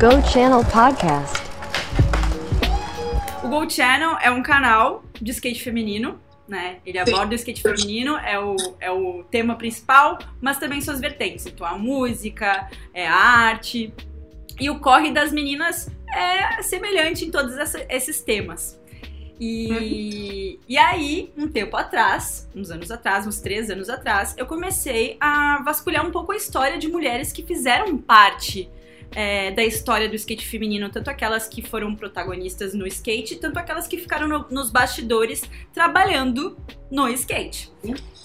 Go Channel Podcast. O Go Channel é um canal de skate feminino, né? Ele aborda o skate feminino, é o, é o tema principal, mas também suas vertentes. Então, a música, é a arte. E o corre das meninas é semelhante em todos essa, esses temas. E, e aí, um tempo atrás, uns anos atrás, uns três anos atrás, eu comecei a vasculhar um pouco a história de mulheres que fizeram parte é, da história do skate feminino, tanto aquelas que foram protagonistas no skate, tanto aquelas que ficaram no, nos bastidores trabalhando no skate.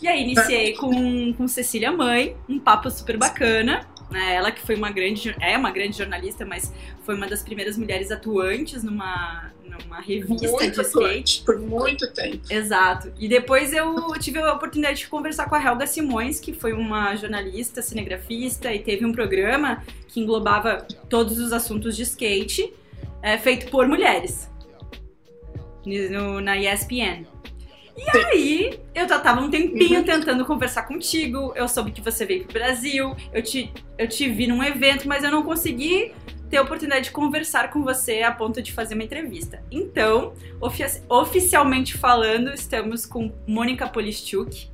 E aí iniciei com, com Cecília Mãe, um papo super bacana. Né? Ela que foi uma grande, é uma grande jornalista, mas foi uma das primeiras mulheres atuantes numa, numa revista Muito de skate. por muito tempo. Exato. E depois eu tive a oportunidade de conversar com a Helga Simões, que foi uma jornalista, cinegrafista e teve um programa que englobava todos os assuntos de skate, é, feito por mulheres. No- na ESPN. E aí, eu já tava um tempinho tentando conversar contigo. Eu soube que você veio pro Brasil. Eu te, eu te vi num evento, mas eu não consegui ter a oportunidade de conversar com você a ponto de fazer uma entrevista. Então, ofi- oficialmente falando, estamos com Mônica Polischuk.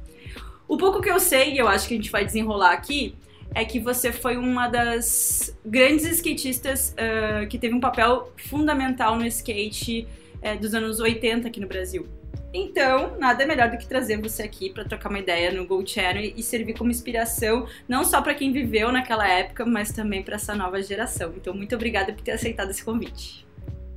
O pouco que eu sei, e eu acho que a gente vai desenrolar aqui, é que você foi uma das grandes skatistas ah, que teve um papel fundamental no skate eh, dos anos 80 aqui no Brasil. Então, nada melhor do que trazer você aqui para trocar uma ideia no Go Channel e servir como inspiração, não só para quem viveu naquela época, mas também para essa nova geração. Então, muito obrigada por ter aceitado esse convite.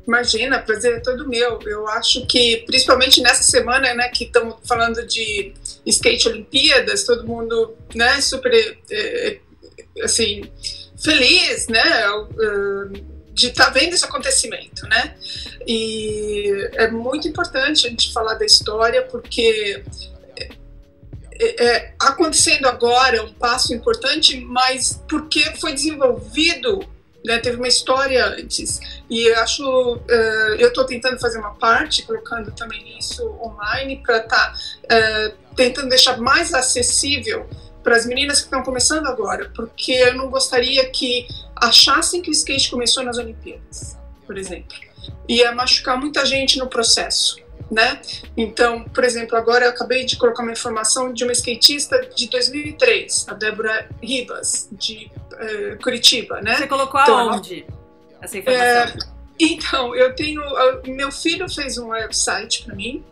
Imagina, prazer é todo meu. Eu acho que, principalmente nessa semana, né, que estamos falando de skate Olimpíadas, todo mundo, né, super, eh, assim, feliz, né, eh, de estar vendo esse acontecimento, né? E é muito importante a gente falar da história, porque é, é, acontecendo agora é um passo importante, mas porque foi desenvolvido né, teve uma história antes. E eu acho, eh, eu estou tentando fazer uma parte, colocando também isso online, para estar tentando deixar mais acessível para as meninas que estão começando agora, porque eu não gostaria que achassem que o skate começou nas Olimpíadas, por exemplo. Ia machucar muita gente no processo. Né? Então, por exemplo, agora eu acabei de colocar uma informação de uma skatista de 2003, a Débora Ribas, de eh, Curitiba, né? Você colocou Então, aonde essa informação? Então, eu tenho. Meu filho fez um website para mim,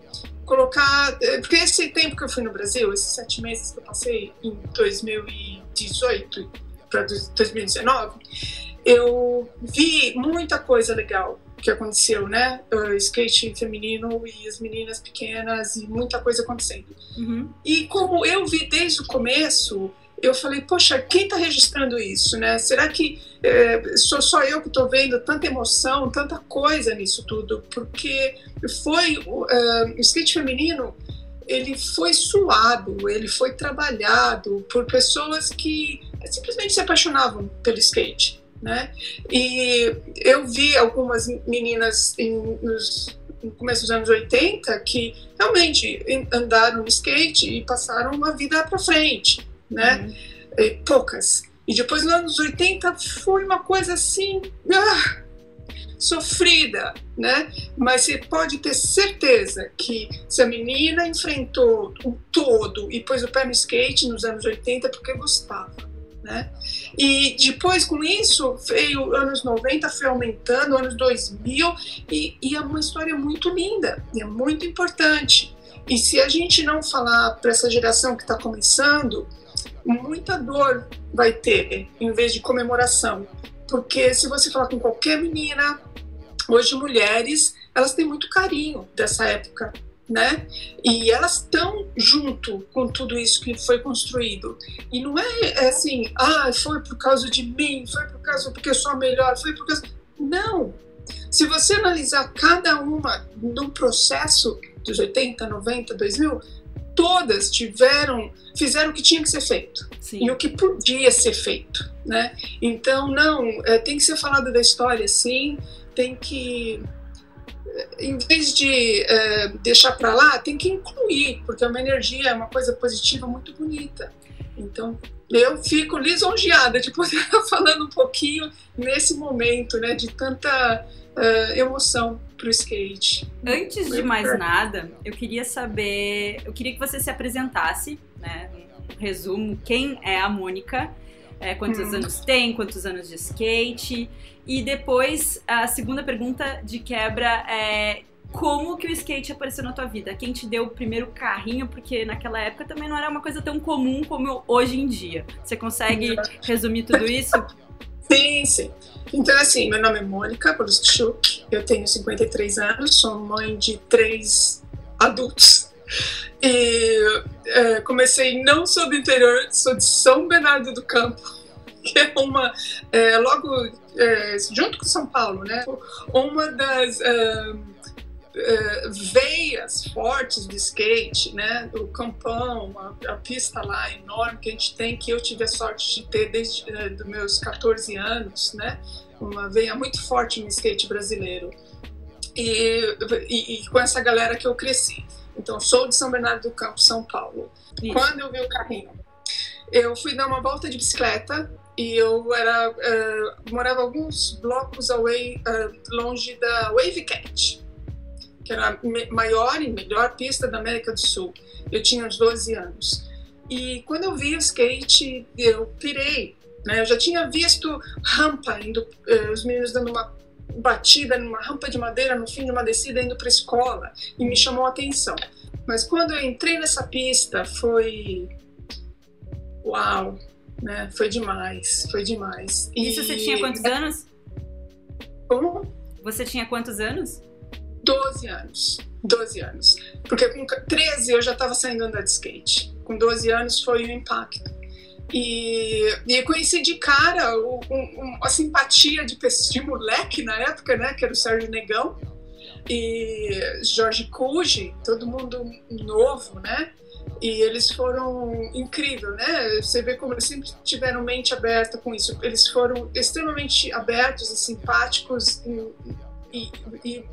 colocar. eh, Porque esse tempo que eu fui no Brasil, esses sete meses que eu passei em 2018 para 2019, eu vi muita coisa legal que aconteceu, né? O skate feminino e as meninas pequenas e muita coisa acontecendo. Uhum. E como eu vi desde o começo, eu falei, poxa, quem está registrando isso, né? Será que é, sou só eu que estou vendo tanta emoção, tanta coisa nisso tudo? Porque foi o é, o skate feminino, ele foi suado, ele foi trabalhado por pessoas que simplesmente se apaixonavam pelo skate, né? E eu vi algumas meninas em, nos, no começo dos anos 80 que realmente andaram no skate e passaram uma vida para frente, né? E poucas. E depois nos anos 80 foi uma coisa assim, ah, sofrida, né? Mas você pode ter certeza que se a menina enfrentou o todo e pôs o pé no skate nos anos 80 é porque gostava. Né? E depois com isso veio anos 90, foi aumentando, anos 2000 e, e é uma história muito linda, é muito importante. E se a gente não falar para essa geração que está começando, muita dor vai ter em vez de comemoração. Porque se você falar com qualquer menina, hoje mulheres, elas têm muito carinho dessa época, né? E elas estão junto com tudo isso que foi construído. E não é, é assim, ah, foi por causa de mim, foi por causa porque eu sou a melhor, foi por causa. Não! Se você analisar cada uma no processo dos 80, 90, 2000, todas tiveram, fizeram o que tinha que ser feito Sim. e o que podia ser feito, né? Então, não, é, tem que ser falado da história, sim, tem que em vez de é, deixar para lá, tem que incluir, porque é uma energia, é uma coisa positiva muito bonita. Então, eu fico lisonjeada de poder estar falando um pouquinho nesse momento, né, de tanta uh, emoção para o skate. Antes de mais nada, eu queria saber, eu queria que você se apresentasse, né, um resumo, quem é a Mônica, é, quantos hum. anos tem, quantos anos de skate, e depois a segunda pergunta de quebra é como que o skate apareceu na tua vida? Quem te deu o primeiro carrinho? Porque naquela época também não era uma coisa tão comum como hoje em dia. Você consegue resumir tudo isso? Sim, sim. Então, assim, meu nome é Mônica Polustchuk, eu tenho 53 anos, sou mãe de três adultos. E é, comecei, não sou do interior, sou de São Bernardo do Campo, que é uma, é, logo, é, junto com São Paulo, né? Uma das é, é, veias fortes de skate, né? O campão, a, a, pista lá enorme que a gente tem, que eu tive a sorte de ter desde é, dos meus 14 anos, né? Uma veia muito forte no skate brasileiro. E, e, e, com essa galera que eu cresci. Então, sou de São Bernardo do Campo, São Paulo. Isso. Quando eu vi o carrinho, eu fui dar uma volta de bicicleta e eu era uh, morava alguns blocos away, uh, longe da Wave Cat que era a maior e melhor pista da América do Sul. Eu tinha uns 12 anos. E quando eu vi o skate, eu pirei. Né? Eu já tinha visto rampa, indo, eh, os meninos dando uma batida numa rampa de madeira no fim de uma descida indo para a escola e me chamou a atenção. Mas quando eu entrei nessa pista, foi. Uau! Né? Foi demais, foi demais. Isso e... você tinha quantos anos? Como? Você tinha quantos anos? 12 anos. 12 anos. Porque com 13 eu já estava saindo andar de skate. Com 12 anos foi o impacto. E, e conheci de cara o, um, a simpatia de, de moleque na época, né? Que era o Sérgio Negão e Jorge Cuji, todo mundo novo, né? E eles foram incrível, né? Você vê como eles sempre tiveram mente aberta com isso. Eles foram extremamente abertos e simpáticos e, e, e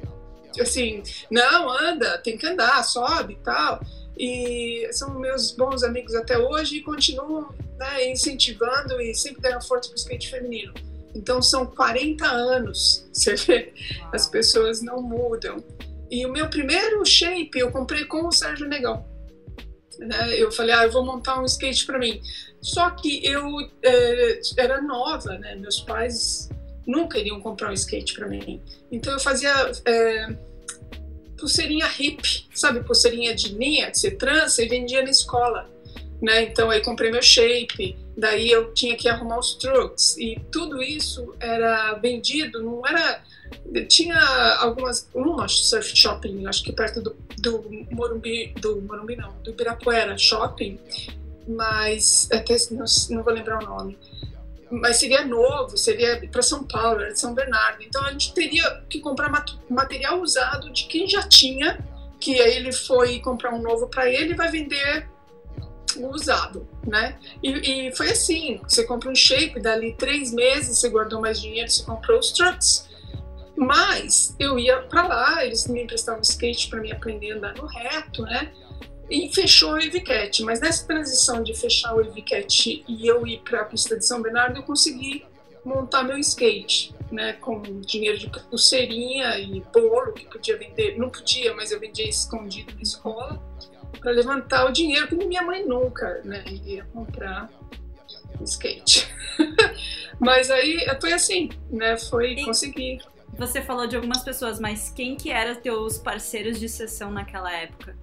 assim, não, anda, tem que andar, sobe e tal. E são meus bons amigos até hoje e continuam né, incentivando e sempre deram força para o skate feminino. Então são 40 anos, você vê, as pessoas não mudam. E o meu primeiro shape eu comprei com o Sérgio Negão. Né? Eu falei, ah, eu vou montar um skate para mim. Só que eu é, era nova, né? Meus pais nunca iriam comprar um skate para mim. Então eu fazia é, pulseirinha hip, sabe, pulseirinha de linha, de ser trança, e vendia na escola. Né? Então aí comprei meu shape, daí eu tinha que arrumar os truques e tudo isso era vendido, não era tinha algumas uma surf shopping, acho que perto do, do Morumbi, do Morumbi não, do Ibirapuera shopping, mas até não, não vou lembrar o nome mas seria novo, seria para São Paulo, era de São Bernardo. Então a gente teria que comprar material usado de quem já tinha, que aí ele foi comprar um novo para ele e vai vender o usado, né? E, e, foi assim: você compra um shape, dali três meses você guardou mais dinheiro, você comprou os trucks. Mas eu ia para lá, eles me emprestavam skate para me aprender a andar no reto, né? E fechou o Evicat. Mas nessa transição de fechar o Evicat e eu ir para a pista de São Bernardo, eu consegui montar meu skate, né, com dinheiro de pulseirinha e bolo que podia vender, não podia, mas eu vendia escondido na escola para levantar o dinheiro, porque minha mãe nunca, né, iria comprar skate. mas aí foi assim, né, foi e conseguir. Você falou de algumas pessoas, mas quem que eram teus parceiros de sessão naquela época?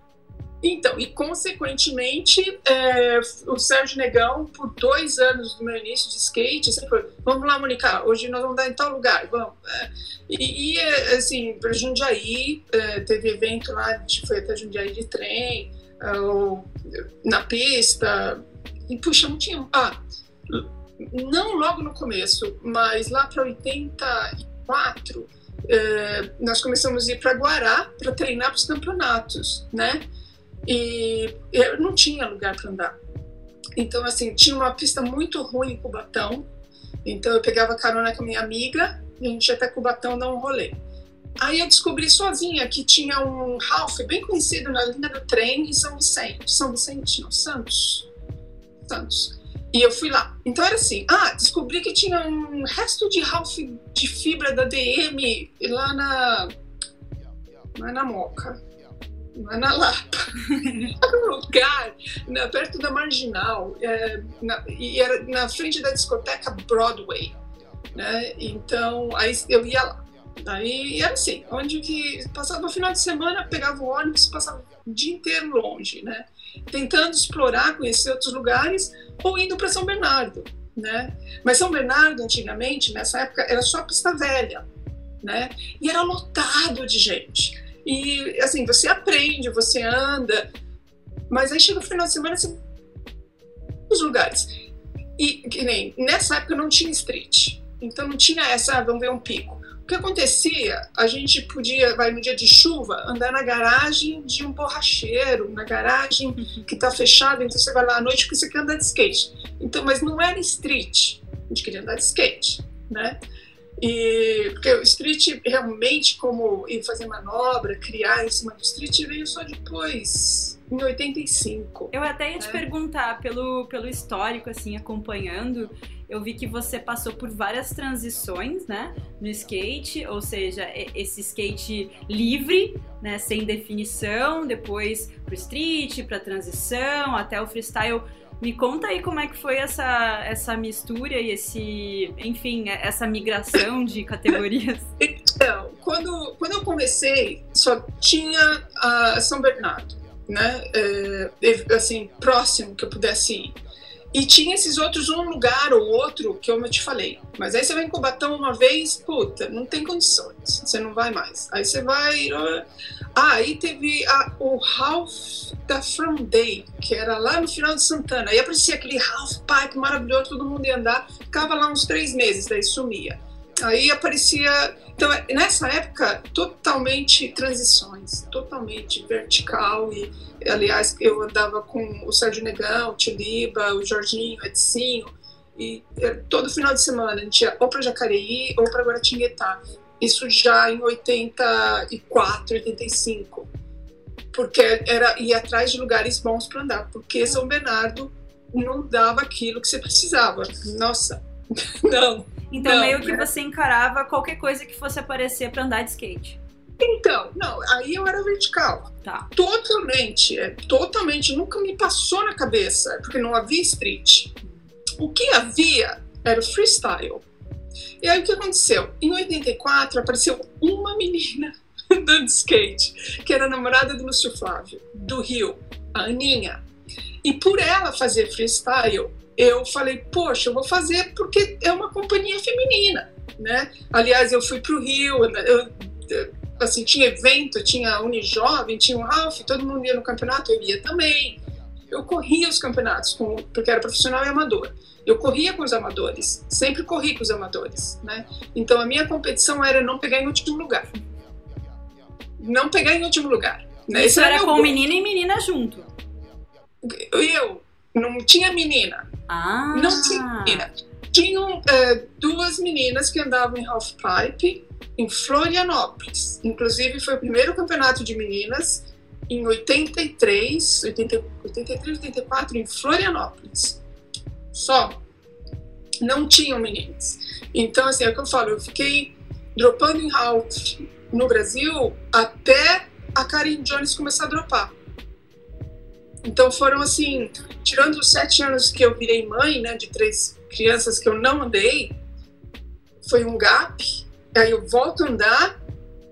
Então, e consequentemente, é, o Sérgio Negão, por dois anos do meu início de skate, sempre foi, vamos lá, Mônica, hoje nós vamos dar em tal lugar, vamos. É, e, e, é, assim, para Jundiaí, é, teve evento lá, a gente foi até Jundiaí de trem, é, na pista, e puxa, não tinha. Ah, não logo no começo, mas lá para 84, é, nós começamos a ir para Guará para treinar para os campeonatos, né? E eu não tinha lugar para andar. Então, assim, tinha uma pista muito ruim em Cubatão. Então, eu pegava carona com a minha amiga e a gente ia até Cubatão dar um rolê. Aí eu descobri sozinha que tinha um Ralph bem conhecido na linha do trem em São Vicente. São Vicente, não, Santos. Santos. E eu fui lá. Então era assim, ah, descobri que tinha um resto de Ralph de fibra da DM lá na. É na Moca. Na Lapa. um lugar na, perto da Marginal. É, na, e era na frente da discoteca Broadway. Né? Então, aí eu ia lá. Aí era assim, onde que passava o final de semana, pegava o ônibus, passava o dia inteiro longe, né? Tentando explorar, conhecer outros lugares ou indo para São Bernardo, né? Mas São Bernardo, antigamente, nessa época, era só pista velha, né? E era lotado de gente. E, assim, você aprende, você anda, mas aí chega o final de semana, você... os lugares. E, que nem, nessa época não tinha street, então não tinha essa, ah, vamos ver um pico. O que acontecia? A gente podia, vai no dia de chuva, andar na garagem de um borracheiro, na garagem que está fechada, então você vai lá à noite porque você quer andar de skate. Então, mas não era street, a gente queria andar de skate, né? E porque o street realmente como ir fazer manobra, criar em cima do street veio só depois, em 85. Eu até ia te né? perguntar pelo pelo histórico assim acompanhando, eu vi que você passou por várias transições, né, no skate, ou seja, esse skate livre, né, sem definição, depois pro street, para transição, até o freestyle. Me conta aí como é que foi essa, essa mistura e esse, enfim, essa migração de categorias. Então, quando, quando eu comecei, só tinha a São Bernardo, né? É, assim, próximo que eu pudesse ir. E tinha esses outros, um lugar ou outro, que eu te falei. Mas aí você vai em Cubatão uma vez, puta, não tem condições. Você não vai mais. Aí você vai. Ah, aí teve a, o Ralph da From Day, que era lá no final de Santana. Aí aparecia aquele Ralph Pipe maravilhoso, todo mundo ia andar. Ficava lá uns três meses, daí sumia. Aí aparecia. Então, nessa época, totalmente transições, totalmente vertical. E, aliás, eu andava com o Sérgio Negão, o Tiliba, o Jorginho, o Edicinho. E todo final de semana a gente ia ou para Jacareí ou para Guaratinguetá. Isso já em 84, 85. Porque era ir atrás de lugares bons para andar. Porque São Bernardo não dava aquilo que você precisava. Nossa, não. Então, não, meio que né? você encarava qualquer coisa que fosse aparecer para andar de skate. Então, não, aí eu era vertical. Tá. Totalmente, é, totalmente, nunca me passou na cabeça, porque não havia street. O que havia era o freestyle. E aí o que aconteceu? Em 84 apareceu uma menina andando de skate, que era namorada do Lúcio Flávio, do Rio, a Aninha. E por ela fazer freestyle, eu falei, poxa, eu vou fazer porque é uma companhia feminina, né? Aliás, eu fui para o Rio, eu, assim, tinha evento, tinha Unijovem, tinha o Ralph, todo mundo ia no campeonato, eu ia também. Eu corria os campeonatos, com, porque era profissional e amador. Eu corria com os amadores, sempre corri com os amadores, né? Então a minha competição era não pegar em último lugar. Não pegar em último lugar. Né? Isso era, era com menina e menina junto. Eu, não tinha menina. Ah. Não tinha. Tinham uh, duas meninas que andavam em half pipe em Florianópolis. Inclusive foi o primeiro campeonato de meninas em 83, 80, 83, 84 em Florianópolis. Só. Não tinham meninas. Então, assim, é o que eu falo, eu fiquei dropando em half no Brasil até a Karen Jones começar a dropar. Então foram assim, tirando os sete anos que eu virei mãe, né, de três crianças que eu não andei, foi um gap. Aí eu volto a andar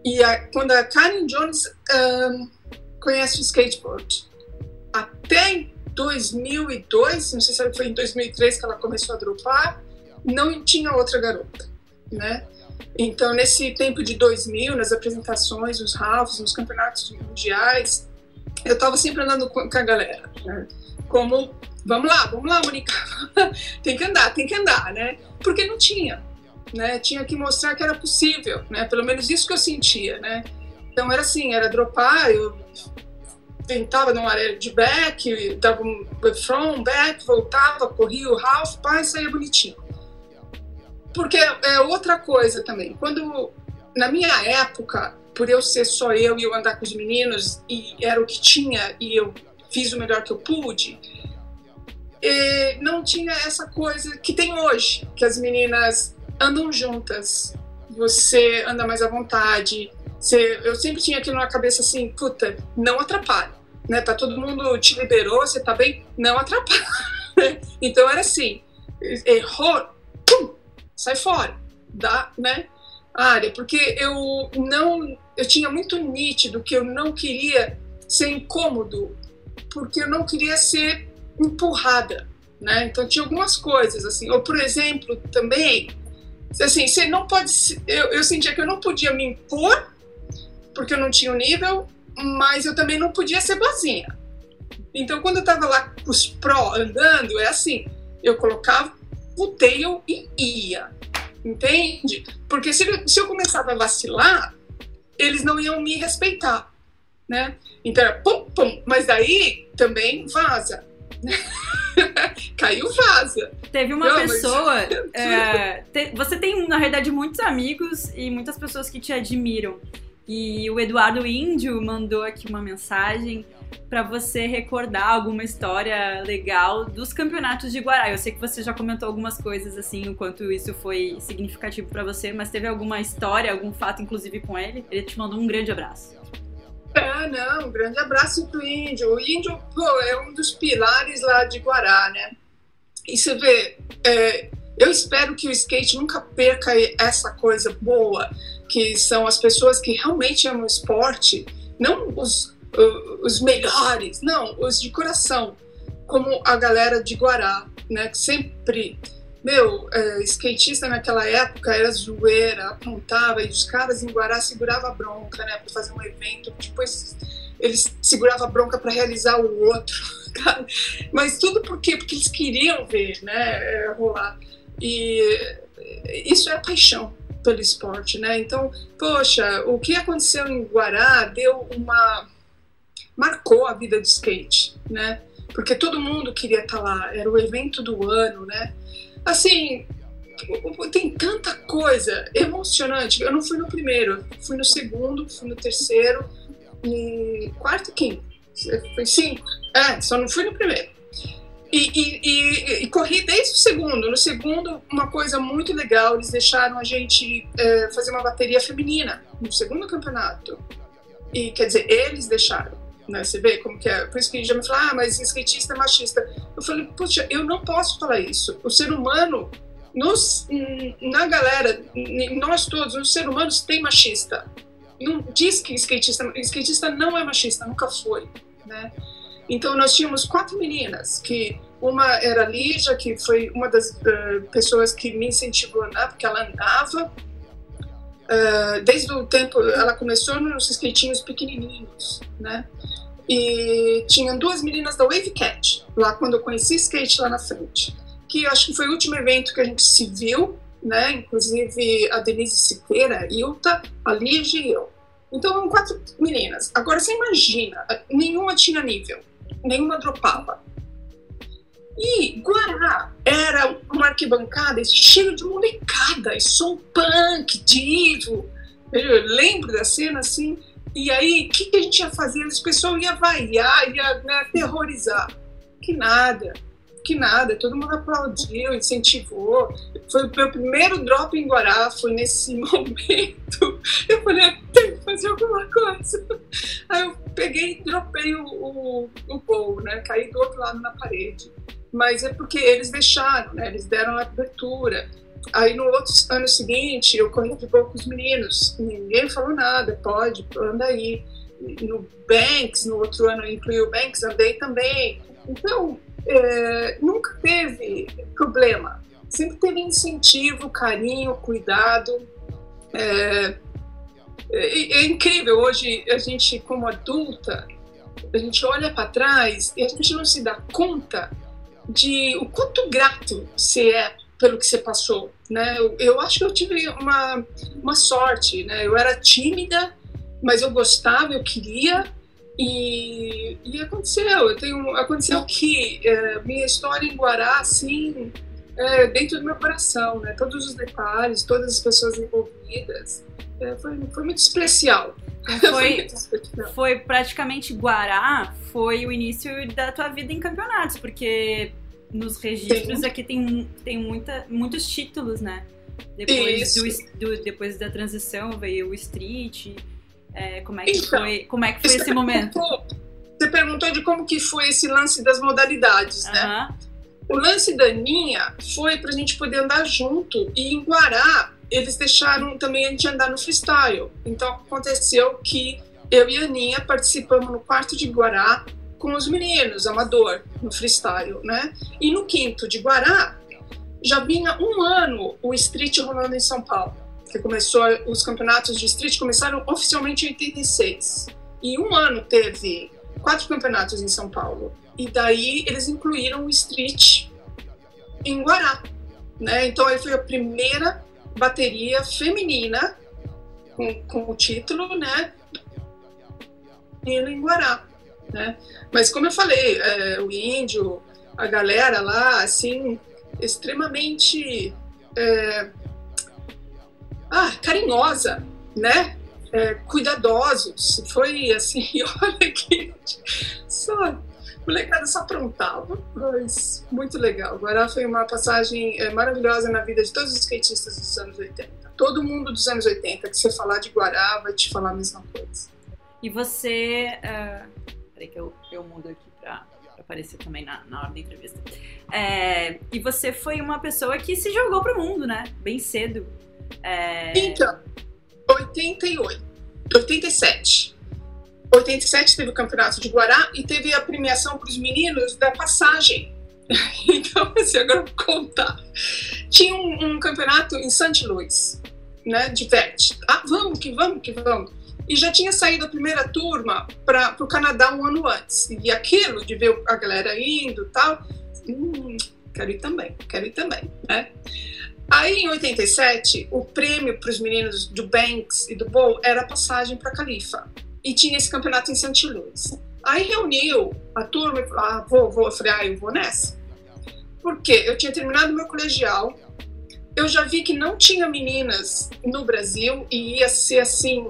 e a, quando a Karen Jones um, conhece o skateboard, até em 2002, não sei se foi em 2003 que ela começou a dropar, não tinha outra garota, né? Então, nesse tempo de 2000, nas apresentações, nos Ralphs, nos campeonatos mundiais, eu estava sempre andando com, a galera, né? Como, vamos lá, vamos lá, Monica, tem que andar, tem que andar, né? Porque não tinha, né? Tinha que mostrar que era possível, né? Pelo menos isso que eu sentia, né? Então era assim, era dropar, eu tentava numa área de back, dava um front, back, voltava, corria o half, pai, saía bonitinho. Porque é outra coisa também. Quando, na minha época, por eu ser só eu e eu andar com os meninos e era o que tinha e eu fiz o melhor que eu pude, e não tinha essa coisa que tem hoje, que as meninas andam juntas, você anda mais à vontade. Você, eu sempre tinha aquilo na cabeça assim, puta, não atrapalha, né? Tá todo mundo te liberou, você tá bem, não atrapalha. então era assim, errou, pum, sai fora, dá, né? Área, porque eu não, eu tinha muito nítido que eu não queria ser incômodo, porque eu não queria ser empurrada, né? Então tinha algumas coisas assim, ou por exemplo, também assim, você não pode. Eu, eu sentia que eu não podia me impor, porque eu não tinha o nível, mas eu também não podia ser boazinha. Então, quando eu tava lá com os pró andando, é assim: eu colocava o tail e ia. Entende? Porque se, se eu começava a vacilar, eles não iam me respeitar. Né? Então pum, pum, mas daí também vaza. Caiu vaza. Teve uma Não, pessoa. Mas... É, te, você tem, na realidade, muitos amigos e muitas pessoas que te admiram. E o Eduardo Índio mandou aqui uma mensagem para você recordar alguma história legal dos campeonatos de Guará. Eu sei que você já comentou algumas coisas assim, o quanto isso foi significativo para você, mas teve alguma história, algum fato inclusive com ele? Ele te mandou um grande abraço. É, não, um grande abraço pro Índio. O Índio, pô, é um dos pilares lá de Guará, né? E você vê, é, eu espero que o skate nunca perca essa coisa boa, que são as pessoas que realmente amam esporte, não os, os melhores, não, os de coração, como a galera de Guará, né? Que sempre meu, é, skatista naquela época era zoeira, apontava, e os caras em Guará seguravam a bronca, né, para fazer um evento, depois eles seguravam a bronca para realizar o outro. Mas tudo por quê? Porque eles queriam ver, né, é, rolar. E isso é paixão pelo esporte, né? Então, poxa, o que aconteceu em Guará deu uma marcou a vida do skate, né? Porque todo mundo queria estar tá lá, era o evento do ano, né? Assim, tem tanta coisa emocionante. Eu não fui no primeiro, fui no segundo, fui no terceiro, e quarto e quinto. Foi cinco. É, só não fui no primeiro. E, e, e, e, corri desde o segundo. No segundo, uma coisa muito legal, eles deixaram a gente é, fazer uma bateria feminina no segundo campeonato. E quer dizer, eles deixaram. Né? Você vê como que é. Por isso que já me fala, ah, mas skatista é machista. Eu falei, puxa, eu não posso falar isso. O ser humano, nos, na galera, nós todos, os seres humanos tem machista. Não diz que skatista, skatista não é machista, nunca foi, né? Então nós tínhamos quatro meninas, que uma era Lígia, que foi uma das uh, pessoas que me incentivou a andar, porque ela andava. Uh, desde o tempo, ela começou nos skatinhos pequenininhos, né? E tinha duas meninas da Wave Cat, lá quando eu conheci skate lá na frente. Que acho que foi o último evento que a gente se viu, né? Inclusive a Denise Siqueira, Ilta, a Lige e eu. Então eram quatro meninas. Agora você imagina, nenhuma tinha nível, nenhuma dropava. E Guará era uma arquibancada cheia de molecada, e som punk, divo. Eu lembro da cena assim, e aí, o que, que, a gente ia fazer? As pessoas iam vaiar, ia né, aterrorizar. Que nada, que nada. Todo mundo aplaudiu, incentivou. Foi o meu primeiro drop em Guará, foi nesse momento. Eu falei, tem que fazer alguma coisa. Aí eu peguei e dropei o, o, o gol, né? Caí do outro lado na parede. Mas é porque eles deixaram, né? Eles deram a abertura. Aí no outro ano seguinte, eu corri com os meninos. Ninguém falou nada, pode, anda aí. No Banks, no outro ano eu incluí o Banks, andei também. Então, é, nunca teve problema. Sempre teve incentivo, carinho, cuidado. É, é, é incrível, hoje a gente, como adulta, a gente olha para trás e a gente não se dá conta de o quanto grato você é pelo que você passou, né? Eu, eu, acho que eu tive uma, uma sorte, né? Eu era tímida, mas eu gostava, eu queria e, e aconteceu. Eu tenho, aconteceu que é, minha história em Guará, assim, é, dentro do meu coração, né? Todos os detalhes, todas as pessoas envolvidas, é, foi, foi muito especial. Foi, foi praticamente Guará, foi o início da tua vida em campeonatos, porque nos registros Sim. aqui tem, tem muita, muitos títulos, né? Depois, do, do, depois da transição veio o street. É, como é que então, foi, como é que foi esse momento? Você perguntou de como que foi esse lance das modalidades, né? O lance da Aninha foi para a gente poder andar junto e em Guará eles deixaram também a gente andar no freestyle. Então aconteceu que eu e a Aninha participamos no quarto de Guará com os meninos, amador, no freestyle, né? E no quinto de Guará já vinha um ano o street rolando em São Paulo. Que começou, os campeonatos de street começaram oficialmente em 86. E um ano teve quatro campeonatos em São Paulo. E daí eles incluíram o street em Guará. Né? Então aí foi a primeira bateria feminina com, com o título, né? Em Guará. Né? Mas como eu falei, é, o índio, a galera lá, assim, extremamente é, ah, carinhosa, né? É, cuidadosos. Foi assim, olha que só molecada só aprontava, mas muito legal. Guará foi uma passagem é, maravilhosa na vida de todos os skatistas dos anos 80. Todo mundo dos anos 80, que você falar de Guará, vai te falar a mesma coisa. E você. Uh... Peraí que eu, eu mudo aqui pra aparecer também na, na hora da entrevista. É, e você foi uma pessoa que se jogou pro mundo, né? Bem cedo. É... Então, 88, 87. 87 teve o campeonato de Guará e teve a premiação para os meninos da passagem. Então, assim, agora eu vou contar. Tinha um, um campeonato em St. Louis, né, de VET. Ah, vamos que vamos que vamos e já tinha saído a primeira turma para o Canadá um ano antes. E aquilo de ver a galera indo tal, hum, quero ir também, quero ir também, né? Aí em 87, o prêmio para os meninos do Banks e do Bowl era a passagem para Califa. E tinha esse campeonato em. Louis. Aí reuniu a turma e falou: ah, vou, vou. Eu falei: ah, eu vou nessa. Porque eu tinha terminado meu colegial, eu já vi que não tinha meninas no Brasil e ia ser assim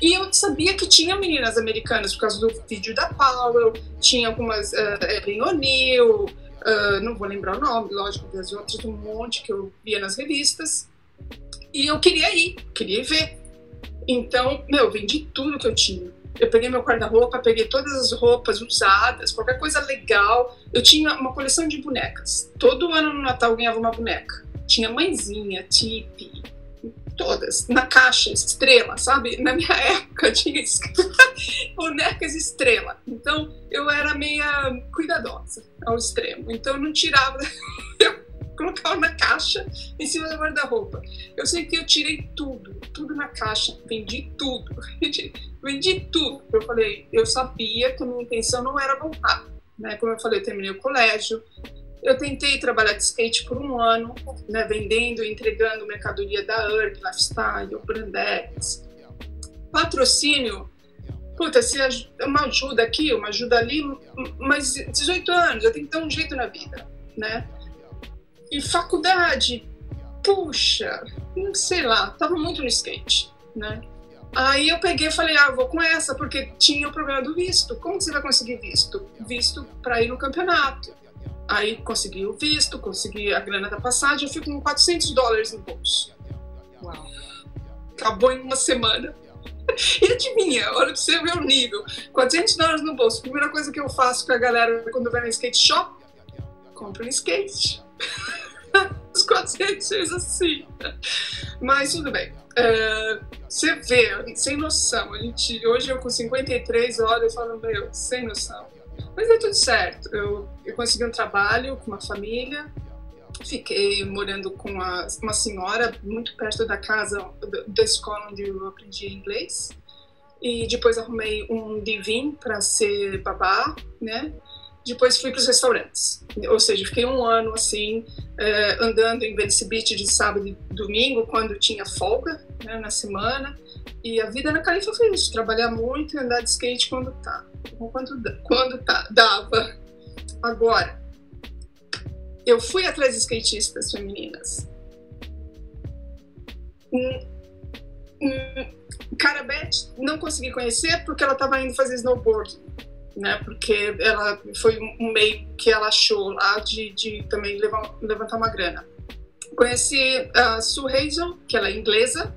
e eu sabia que tinha meninas americanas por causa do vídeo da Powell, tinha algumas, uh, Ellen O'Neill, uh, não vou lembrar o nome, lógico, das outras, um monte que eu via nas revistas. E eu queria ir, queria ver. Então, meu, vendi tudo que eu tinha. Eu peguei meu guarda-roupa, peguei todas as roupas usadas, qualquer coisa legal. Eu tinha uma coleção de bonecas. Todo ano no Natal eu ganhava uma boneca. Tinha mãezinha, tipe, todas, na caixa, estrela, sabe? Na minha época tinha bonecas estrela. Então eu era meia cuidadosa ao extremo. Então eu não tirava, eu colocava na caixa em cima da guarda-roupa. Eu sei que eu tirei tudo, tudo na caixa, vendi tudo, vendi, tudo. Eu falei, eu sabia que a minha intenção não era voltar. Né? Como eu falei, eu terminei o colégio, eu tentei trabalhar de skate por um ano, né, vendendo e entregando mercadoria da Urb, Lifestyle, Brandex. Patrocínio, puta, se uma ajuda aqui, uma ajuda ali, mas 18 anos, eu tenho que dar um jeito na vida, né? E faculdade, puxa, não sei lá, tava muito no skate, né? Aí eu peguei e falei, ah, vou com essa, porque tinha o problema do visto. Como você vai conseguir visto? Visto para ir no campeonato. Aí consegui o visto, consegui a grana da passagem, eu fico com 400 dólares no bolso. Uau. Acabou em uma semana. E adivinha, olha pra você ver o nível. 400 dólares no bolso. Primeira coisa que eu faço com a galera quando vai no skate shop, compro um skate. Os 400 assim. Mas tudo bem. Uh, você vê, sem noção. A gente, hoje eu com 53 horas eu falo, meu, sem noção. Mas deu tudo certo. Eu, eu consegui um trabalho com uma família, fiquei morando com uma senhora muito perto da casa da escola onde eu aprendi inglês. E depois arrumei um divin para ser babá, né? Depois fui para os restaurantes. Ou seja, fiquei um ano assim, eh, andando em Venice Beach de sábado e domingo, quando tinha folga né, na semana. E a vida na Califa foi isso: trabalhar muito e andar de skate quando tá quando, quando tá, dava. Agora, eu fui atrás de skatistas femininas. Hum, hum, Cara Beth não consegui conhecer porque ela estava indo fazer snowboard né? Porque ela foi um meio que ela achou lá de, de também levantar uma grana. Conheci a Sue Hazel, que ela é inglesa,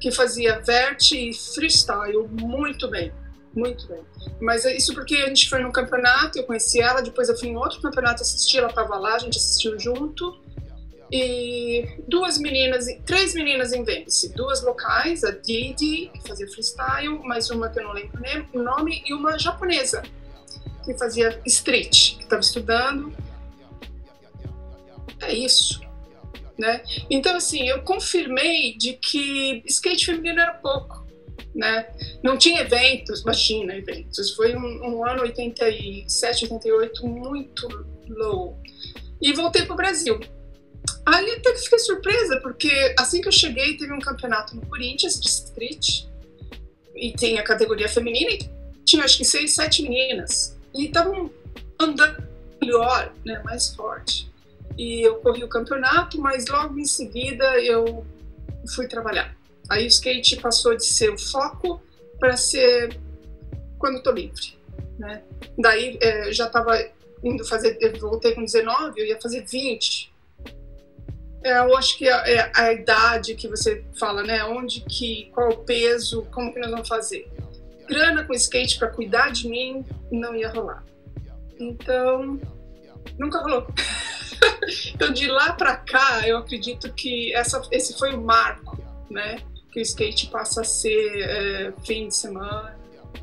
que fazia vert e freestyle muito bem, muito bem. Mas é isso porque a gente foi num campeonato, eu conheci ela, depois eu fui em outro campeonato assistir, ela estava lá, a gente assistiu junto. E duas meninas, três meninas em Venice, duas locais, a Didi, que fazia freestyle, mais uma que eu não lembro o nome, e uma japonesa, que fazia street, que estava estudando. É isso. Né? Então, assim, eu confirmei de que skate feminino era pouco. Né? Não tinha eventos, imagina eventos. Foi um, um ano 87, 88 muito low. E voltei para o Brasil. Aí até que fiquei surpresa, porque assim que eu cheguei, teve um campeonato no Corinthians de street, e tem a categoria feminina, e tinha acho que seis, sete meninas, e estavam andando melhor, né, mais forte. E eu corri o campeonato, mas logo em seguida eu fui trabalhar. Aí o skate passou de ser o foco para ser quando estou livre, né? Daí é, já estava indo fazer, eu voltei com 19, eu ia fazer 20 é, eu acho que é, é a idade que você fala, né? Onde que, qual o peso, como que nós vamos fazer? Grana com skate para cuidar de mim não ia rolar. Então, nunca rolou. então, de lá para cá, eu acredito que essa, esse foi o marco, né? Que o skate passa a ser é, fim de semana.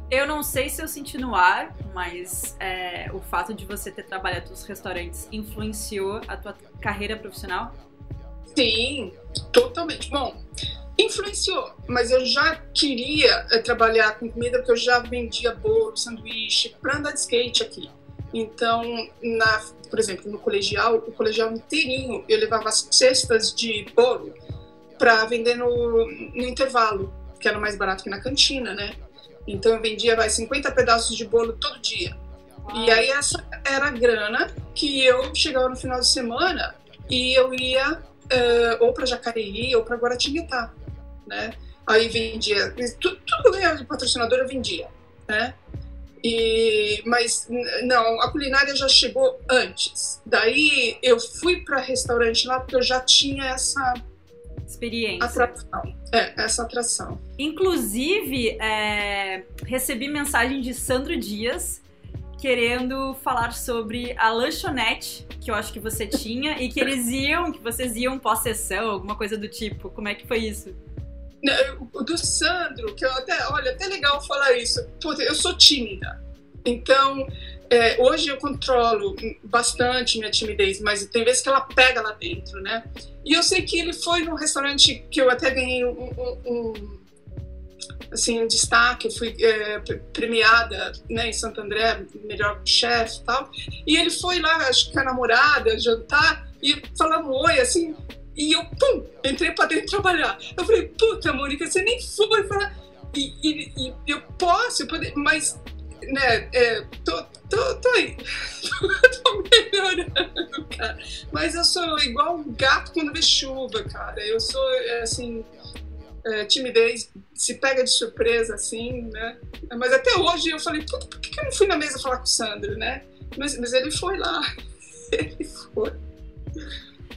Eu não sei se eu senti no ar, mas é, o fato de você ter trabalhado nos restaurantes influenciou a tua carreira profissional? Sim, totalmente. Bom, influenciou, mas eu já queria é, trabalhar com comida porque eu já vendia bolo, sanduíche para andar de skate aqui. Então, na, por exemplo, no colegial, o colegial inteirinho, eu levava cestas de bolo para vender no, no intervalo, que era mais barato que na cantina, né? Então eu vendia vai 50 pedaços de bolo todo dia. E aí essa era a grana que eu chegava no final de semana e eu ia uh, ou para Jacareí ou para Guaratinguetá, né? Aí vendia, tudo, tudo ganhava de patrocinador eu vendia, né? E, mas não, a culinária já chegou antes. Daí eu fui para restaurante lá porque eu já tinha essa experiência. Atração. É, essa atração. Inclusive, é, recebi mensagem de Sandro Dias querendo falar sobre a lanchonete que eu acho que você tinha e que eles iam, que vocês iam pós-sessão, alguma coisa do tipo. Como é que foi isso? Do Sandro, que eu até, olha, até legal falar isso. Puta, eu sou tímida. Então, é, hoje eu controlo bastante minha timidez, mas tem vezes que ela pega lá dentro, né? E eu sei que ele foi num restaurante que eu até ganhei um, um, um assim, destaque, fui é, premiada né, em Santo André, melhor chefe tal. E ele foi lá, acho que com a namorada, jantar, e falando oi, assim, e eu, pum, entrei pra dentro trabalhar. Eu falei, puta, Mônica, você nem foi falar. E, e, e eu posso, eu poder, mas, né, é, tô, tô, tô aí. tô melhorando, cara. Mas eu sou igual um gato quando vê chuva, cara. Eu sou, é, assim, é, timidez se pega de surpresa, assim, né? Mas até hoje eu falei, por que eu não fui na mesa falar com o Sandro, né? Mas, mas ele foi lá. ele foi.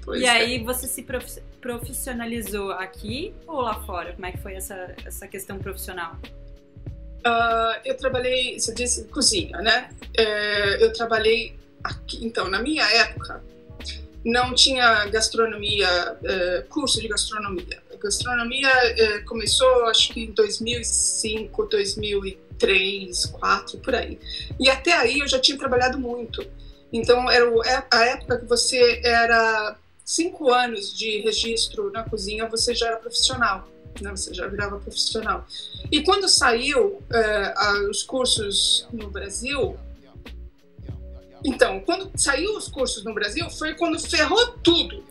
Pois e é. aí você se profissionalizou aqui ou lá fora? Como é que foi essa, essa questão profissional? Uh, eu trabalhei, você disse cozinha, né? É, eu trabalhei aqui, então, na minha época, não tinha gastronomia, é, curso de gastronomia gastronomia é, começou, acho que em 2005, 2003, 2004, por aí. E até aí eu já tinha trabalhado muito. Então, era é, a época que você era cinco anos de registro na cozinha, você já era profissional. Né? Você já virava profissional. E quando saiu é, os cursos no Brasil, então, quando saiu os cursos no Brasil, foi quando ferrou tudo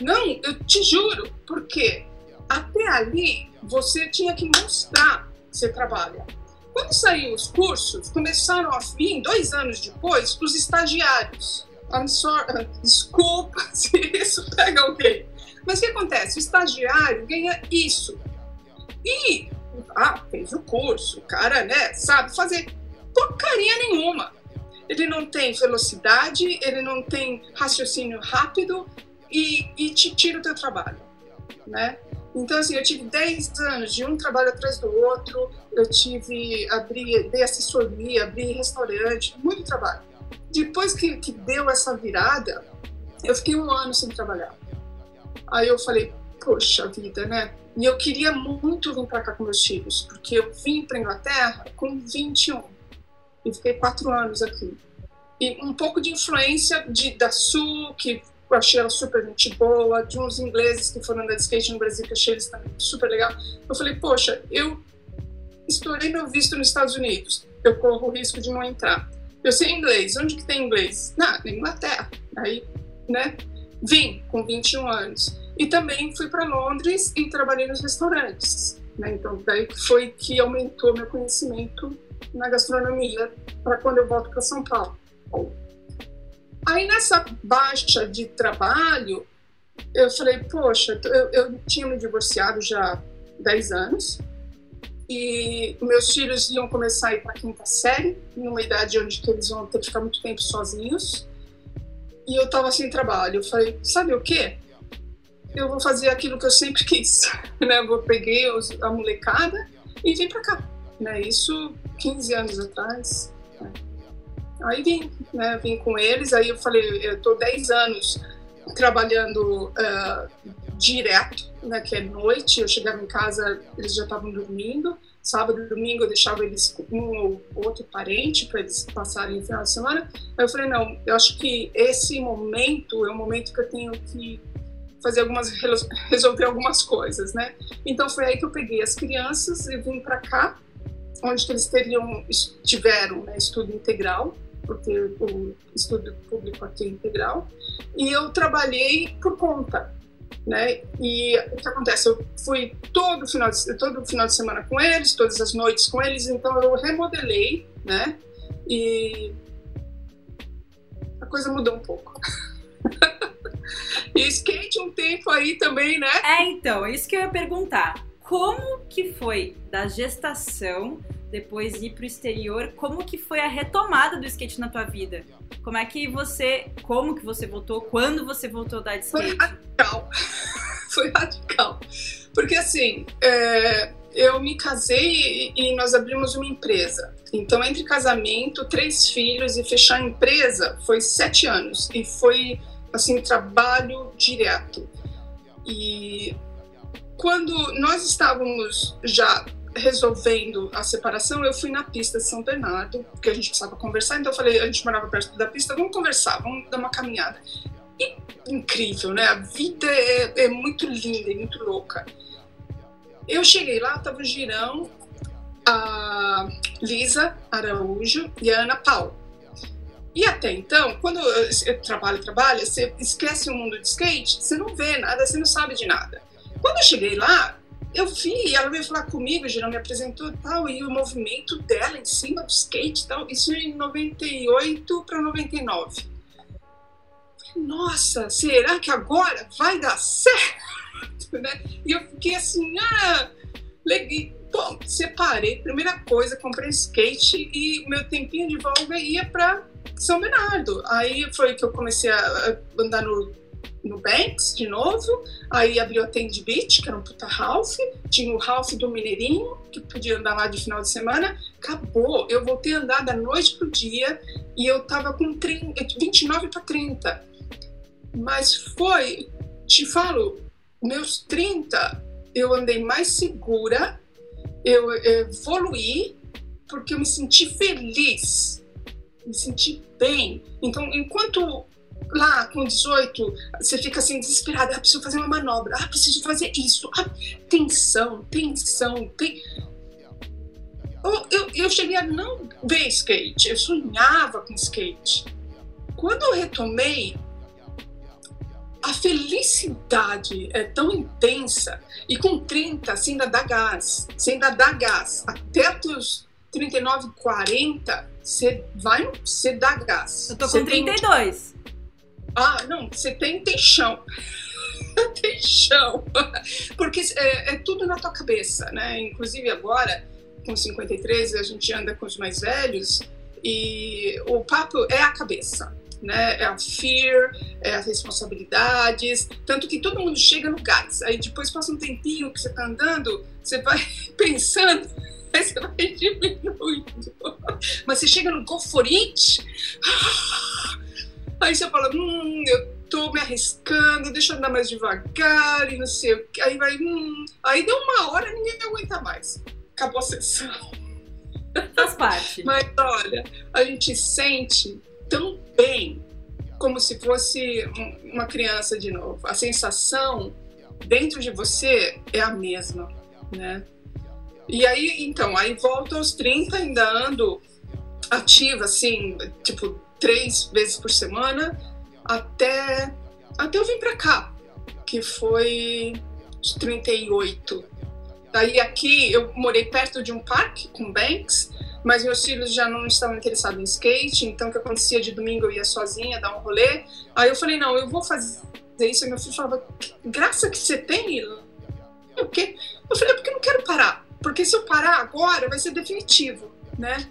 não, eu te juro, porque até ali você tinha que mostrar que você trabalha. Quando saíram os cursos, começaram a vir, dois anos depois, os estagiários. I'm sorry, desculpa se isso pega alguém. Mas o que acontece? O estagiário ganha isso. E, ah, fez o curso, o cara, né, sabe fazer. porcaria nenhuma. Ele não tem velocidade, ele não tem raciocínio rápido e, e te tira o teu trabalho, né? Então, assim, eu tive 10 anos de um trabalho atrás do outro, eu tive, abri, dei assessoria, abri restaurante, muito trabalho. Depois que, que deu essa virada, eu fiquei um ano sem trabalhar. Aí eu falei, poxa vida, né? E eu queria muito vir para cá com meus filhos, porque eu vim para Inglaterra com 21 e fiquei quatro anos aqui. E um pouco de influência de, da Sul, que eu achei ela super gente boa, de uns ingleses que foram andar de skate no Brasil, que achei eles também super legal. Eu falei, poxa, eu estourei meu visto nos Estados Unidos, eu corro o risco de não entrar. Eu sei inglês, onde que tem inglês? Na, na Inglaterra. Aí, né, vim com 21 anos. E também fui para Londres e trabalhei nos restaurantes. Né? Então, daí foi que aumentou meu conhecimento na gastronomia para quando eu volto para São Paulo. Aí nessa baixa de trabalho, eu falei, poxa, eu, eu tinha me divorciado já há 10 anos e meus filhos iam começar a ir para a quinta série, numa idade onde eles vão ter que ficar muito tempo sozinhos. E eu estava sem trabalho. Eu falei, sabe o quê? Eu vou fazer aquilo que eu sempre quis. né? Eu peguei a molecada e vim para cá. Né? Isso 15 anos atrás. Né? Aí vim, né? Vim com eles, aí eu falei, eu tô 10 anos trabalhando uh, direto, né? Que é noite, eu chegava em casa, eles já estavam dormindo. Sábado domingo eu deixava eles com um ou outro parente para eles passarem o final de semana. Aí eu falei, não, eu acho que esse momento é um momento que eu tenho que fazer algumas resolver algumas coisas, né? Então foi aí que eu peguei as crianças e vim para cá, onde eles teriam tiveram né, estudo integral porque o estudo público aqui é integral, e eu trabalhei por conta, né? E o que acontece? Eu fui todo final de, todo final de semana com eles, todas as noites com eles, então eu remodelei, né? E a coisa mudou um pouco. e skate um tempo aí também, né? É, então, isso que eu ia perguntar. Como que foi da gestação depois ir pro exterior, como que foi a retomada do skate na tua vida? Como é que você, como que você voltou, quando você voltou a dar de skate? Foi radical, foi radical, porque assim, é, eu me casei e nós abrimos uma empresa. Então, entre casamento, três filhos e fechar a empresa, foi sete anos. E foi, assim, trabalho direto. E quando nós estávamos já resolvendo a separação, eu fui na pista de São Bernardo, porque a gente precisava conversar, então eu falei, a gente morava perto da pista, vamos conversar, vamos dar uma caminhada. E incrível, né? A vida é, é muito linda e muito louca. Eu cheguei lá, tava o Girão, a Lisa Araújo e a Ana Paula. E até então, quando eu trabalho, trabalho, você esquece o mundo de skate, você não vê nada, você não sabe de nada. Quando eu cheguei lá, eu vi, ela veio falar comigo, geral me apresentou e tal, e o movimento dela em cima do skate tal, isso em 98 para 99. Nossa, será que agora vai dar certo? Né? E eu fiquei assim, ah, leguei, bom, separei, primeira coisa, comprei skate e meu tempinho de volta ia para São Bernardo. Aí foi que eu comecei a andar no no Banks de novo, aí abriu a Tend Beach, que era um puta Ralph, tinha o Ralph do Mineirinho, que podia andar lá de final de semana, acabou, eu voltei a andar da noite pro dia e eu tava com 30, 29 para 30. Mas foi, te falo, meus 30 eu andei mais segura, eu evoluí, porque eu me senti feliz, me senti bem. Então, enquanto lá com 18, você fica assim desesperada, ah, preciso fazer uma manobra, ah, preciso fazer isso, ah, tensão, tensão, tem... Eu, eu, eu cheguei a não ver skate, eu sonhava com skate. Quando eu retomei, a felicidade é tão intensa e com 30 você ainda dá gás, você ainda dá gás. Até os 39, 40, você vai, você dá gás. Eu tô com 32. Tem... Ah, não, você tem, tem chão. tem chão. Porque é, é, tudo na tua cabeça, né? Inclusive agora, com 53 a gente anda com os mais velhos e o papo é a cabeça, né? É a fear, é as responsabilidades, tanto que todo mundo chega no gás. Aí depois passa um tempinho que você tá andando, você vai pensando, aí você vai diminuindo. Mas você chega no go for it, aí você fala, hum, eu tô me arriscando, deixa eu andar mais devagar e não sei o que. Aí vai, hum, aí deu uma hora ninguém aguenta mais. Acabou a sessão. Faz parte. Mas olha, a gente sente tão bem como se fosse uma criança de novo. A sensação dentro de você é a mesma, né? E aí, então, aí volto aos 30, ainda ando ativa, assim, tipo, três vezes por semana, até, até eu vim pra cá, que foi os 38. Daí aqui eu morei perto de um parque com banks, mas meus filhos já não estavam interessados em skate, então o que acontecia de domingo eu ia sozinha dar um rolê. Aí eu falei, não, eu vou fazer isso. E meu filho falava, graça que você tem, O quê? Eu falei, é porque eu não quero parar. Porque se eu parar agora, vai ser definitivo, né?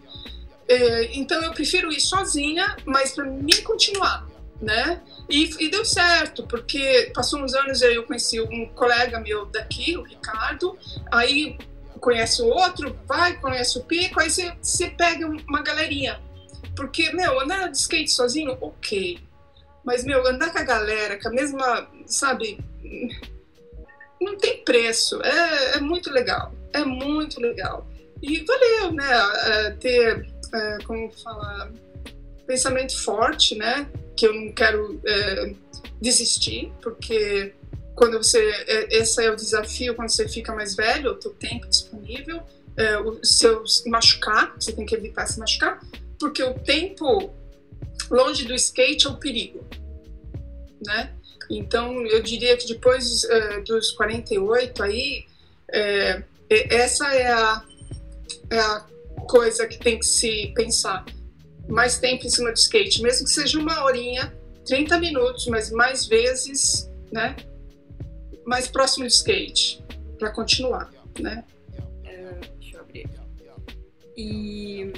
É, então eu prefiro ir sozinha, mas para mim continuar, né? E, e, deu certo, porque passou uns anos aí eu conheci um colega meu daqui, o Ricardo, aí conhece o outro, vai, conhece o Pico, aí você, pega uma galerinha. Porque, meu, andar de skate sozinho, ok. Mas, meu, andar com a galera, com a mesma, sabe, não tem preço. É, é muito legal. É muito legal. E valeu, né? É, ter, é, como falar, pensamento forte, né? que eu não quero é, desistir, porque quando você é, esse é o desafio quando você fica mais velho, o teu tempo disponível, é, o seu machucar, você tem que evitar se machucar, porque o tempo longe do skate é o perigo, né? Então eu diria que depois é, dos 48 aí, é, essa é a, é a coisa que tem que se pensar mais tempo em cima do skate, mesmo que seja uma horinha, 30 minutos, mas mais vezes, né? Mais próximo do skate, para continuar, né? É, deixa eu abrir. E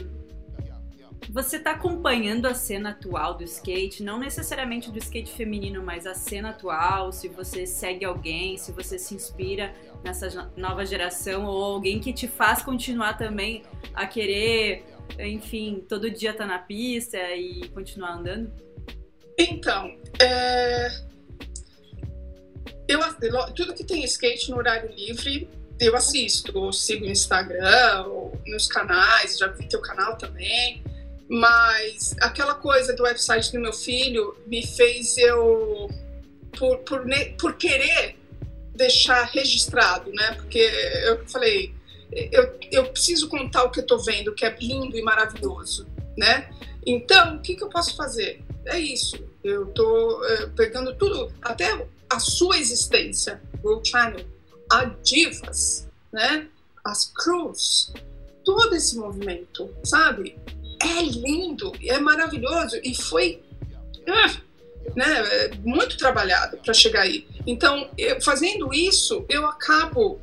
você está acompanhando a cena atual do skate, não necessariamente do skate feminino, mas a cena atual, se você segue alguém, se você se inspira nessa nova geração ou alguém que te faz continuar também a querer enfim, todo dia tá na pista e continuar andando? Então, é... eu, tudo que tem skate no horário livre, eu assisto, sigo no Instagram, nos canais, já vi teu canal também. Mas aquela coisa do website do meu filho me fez eu, por, por, por querer deixar registrado, né? Porque eu falei, eu, eu preciso contar o que eu estou vendo, que é lindo e maravilhoso, né? Então, o que, que eu posso fazer? É isso. Eu estou é, pegando tudo, até a sua existência, o channel, a divas, né? As crews, todo esse movimento, sabe? É lindo, é maravilhoso e foi uh, né, muito trabalhado para chegar aí. Então, eu, fazendo isso, eu acabo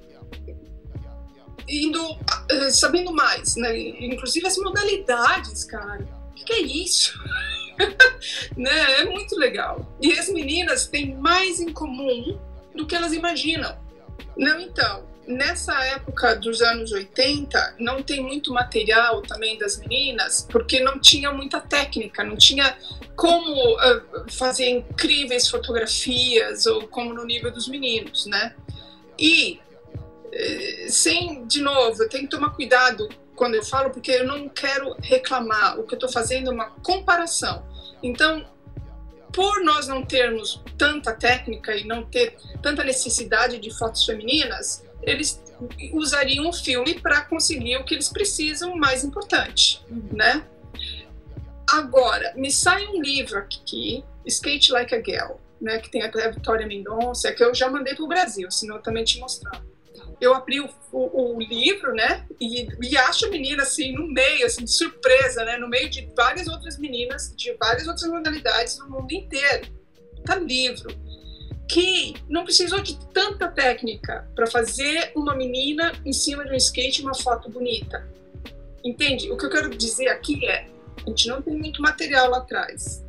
indo uh, sabendo mais, né? Inclusive as modalidades, cara. O que, que é isso? né? É muito legal. E as meninas têm mais em comum do que elas imaginam. Não, então, nessa época dos anos 80, não tem muito material também das meninas, porque não tinha muita técnica, não tinha como uh, fazer incríveis fotografias ou como no nível dos meninos, né? E sem, de novo, eu tenho que tomar cuidado quando eu falo, porque eu não quero reclamar. O que eu estou fazendo é uma comparação. Então, por nós não termos tanta técnica e não ter tanta necessidade de fotos femininas, eles usariam o filme para conseguir o que eles precisam mais importante, né? Agora, me sai um livro aqui, Skate Like a Girl, né, que tem a Vitória Mendonça, que eu já mandei para o Brasil, senão eu também te mostrar eu abri o, o, o, livro, né? E, e acho a menina assim no meio, assim, de surpresa, né? No meio de várias outras meninas de várias outras modalidades no mundo inteiro. Tá livro. Que não precisou de tanta técnica para fazer uma menina em cima de um skate uma foto bonita. Entende? O que eu quero dizer aqui é, a gente não tem muito material lá atrás,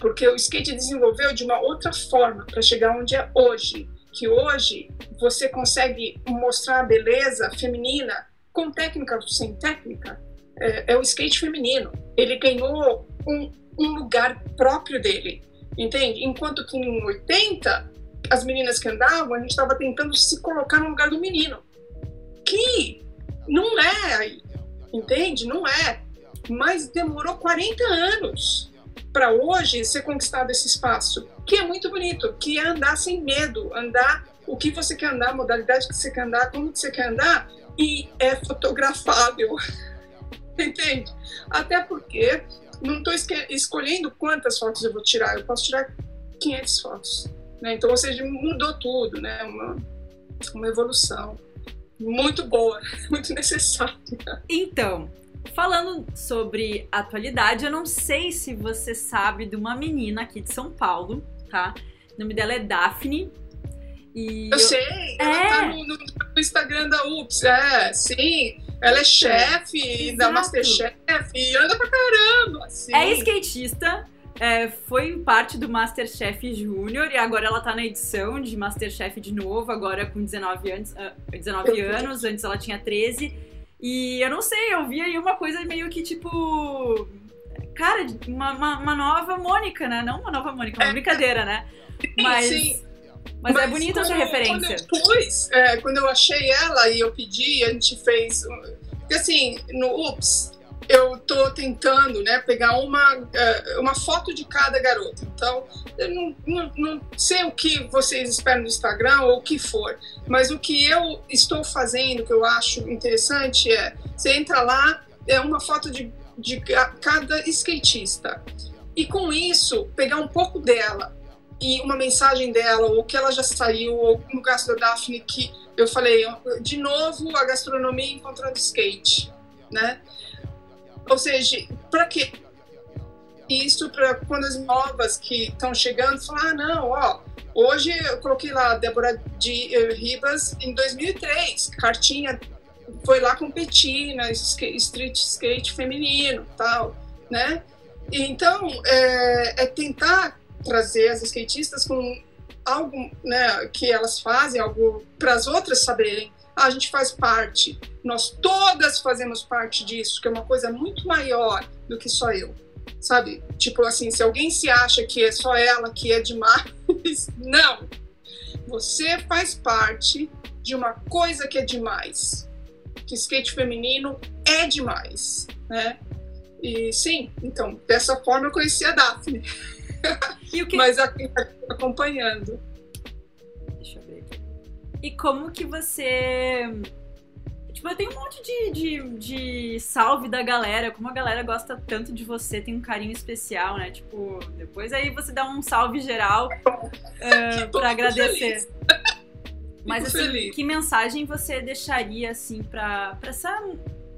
porque o skate desenvolveu de uma outra forma para chegar onde é hoje, que hoje você consegue mostrar a beleza feminina com técnica ou sem técnica. É, é o skate feminino. Ele ganhou um, um lugar próprio dele, entende? Enquanto que em 80 as meninas que andavam, a gente estava tentando se colocar no lugar do menino, que não é entende? Não é. Mas demorou 40 anos para hoje ser conquistado esse espaço, que é muito bonito, que é andar sem medo, andar o que você quer andar, a modalidade que você quer andar, como que você quer andar, e é fotografável. Entende? Até porque não estou escolhendo quantas fotos eu vou tirar, eu posso tirar 500 fotos. Né? Então, ou seja, mudou tudo, né? Uma, uma evolução muito boa, muito necessária. Então, falando sobre atualidade, eu não sei se você sabe de uma menina aqui de São Paulo, tá? O nome dela é Daphne. E eu, eu sei, ela tá é... tá no, no, Instagram da UPS, é, sim. Ela é chefe da Masterchef e anda pra caramba. Assim. É skatista, é, foi parte do Masterchef Júnior e agora ela tá na edição de Masterchef de novo, agora com 19 anos, uh, ah, 19 anos, antes ela tinha 13. E eu não sei, eu vi aí uma coisa meio que tipo. Cara, uma, uma, uma nova Mônica, né? Não uma nova Mônica, uma é, brincadeira, né? Mas. Sim. Mas, é mas é bonita essa referência. Quando eu pus, é, quando eu achei ela e eu pedi, a gente fez. Porque assim, no Ups, eu tô tentando, né, pegar uma, é, uma foto de cada garota. Então, eu não, não, não, sei o que vocês esperam do Instagram ou o que for, mas o que eu estou fazendo, que eu acho interessante, é você entra lá, é uma foto de, de cada skatista. E com isso, pegar um pouco dela e uma mensagem dela, ou que ela já saiu, ou no caso da Daphne, que eu falei, de novo, a gastronomia encontrando skate, né? Ou seja, para quê? Isso para quando as novas que estão chegando falar, ah, não, ó, hoje eu coloquei lá Débora de eh, Ribas em 2003, cartinha foi lá competir na street skate feminino, tal, né? Então é, é tentar trazer as skatistas com algo, né, que elas fazem, algo para as outras saberem a gente faz parte, nós todas fazemos parte disso, que é uma coisa muito maior do que só eu, sabe? Tipo assim, se alguém se acha que é só ela que é demais, não! Você faz parte de uma coisa que é demais, que skate feminino é demais, né? E sim, então, dessa forma eu conheci a Daphne. Que... Mas acompanhando. E como que você. Tipo, eu tenho um monte de, de, de, salve da galera, como a galera gosta tanto de você, tem um carinho especial, né? Tipo, depois aí você dá um salve geral uh, pra agradecer. Mas assim, feliz. que mensagem você deixaria, assim, pra, pra essa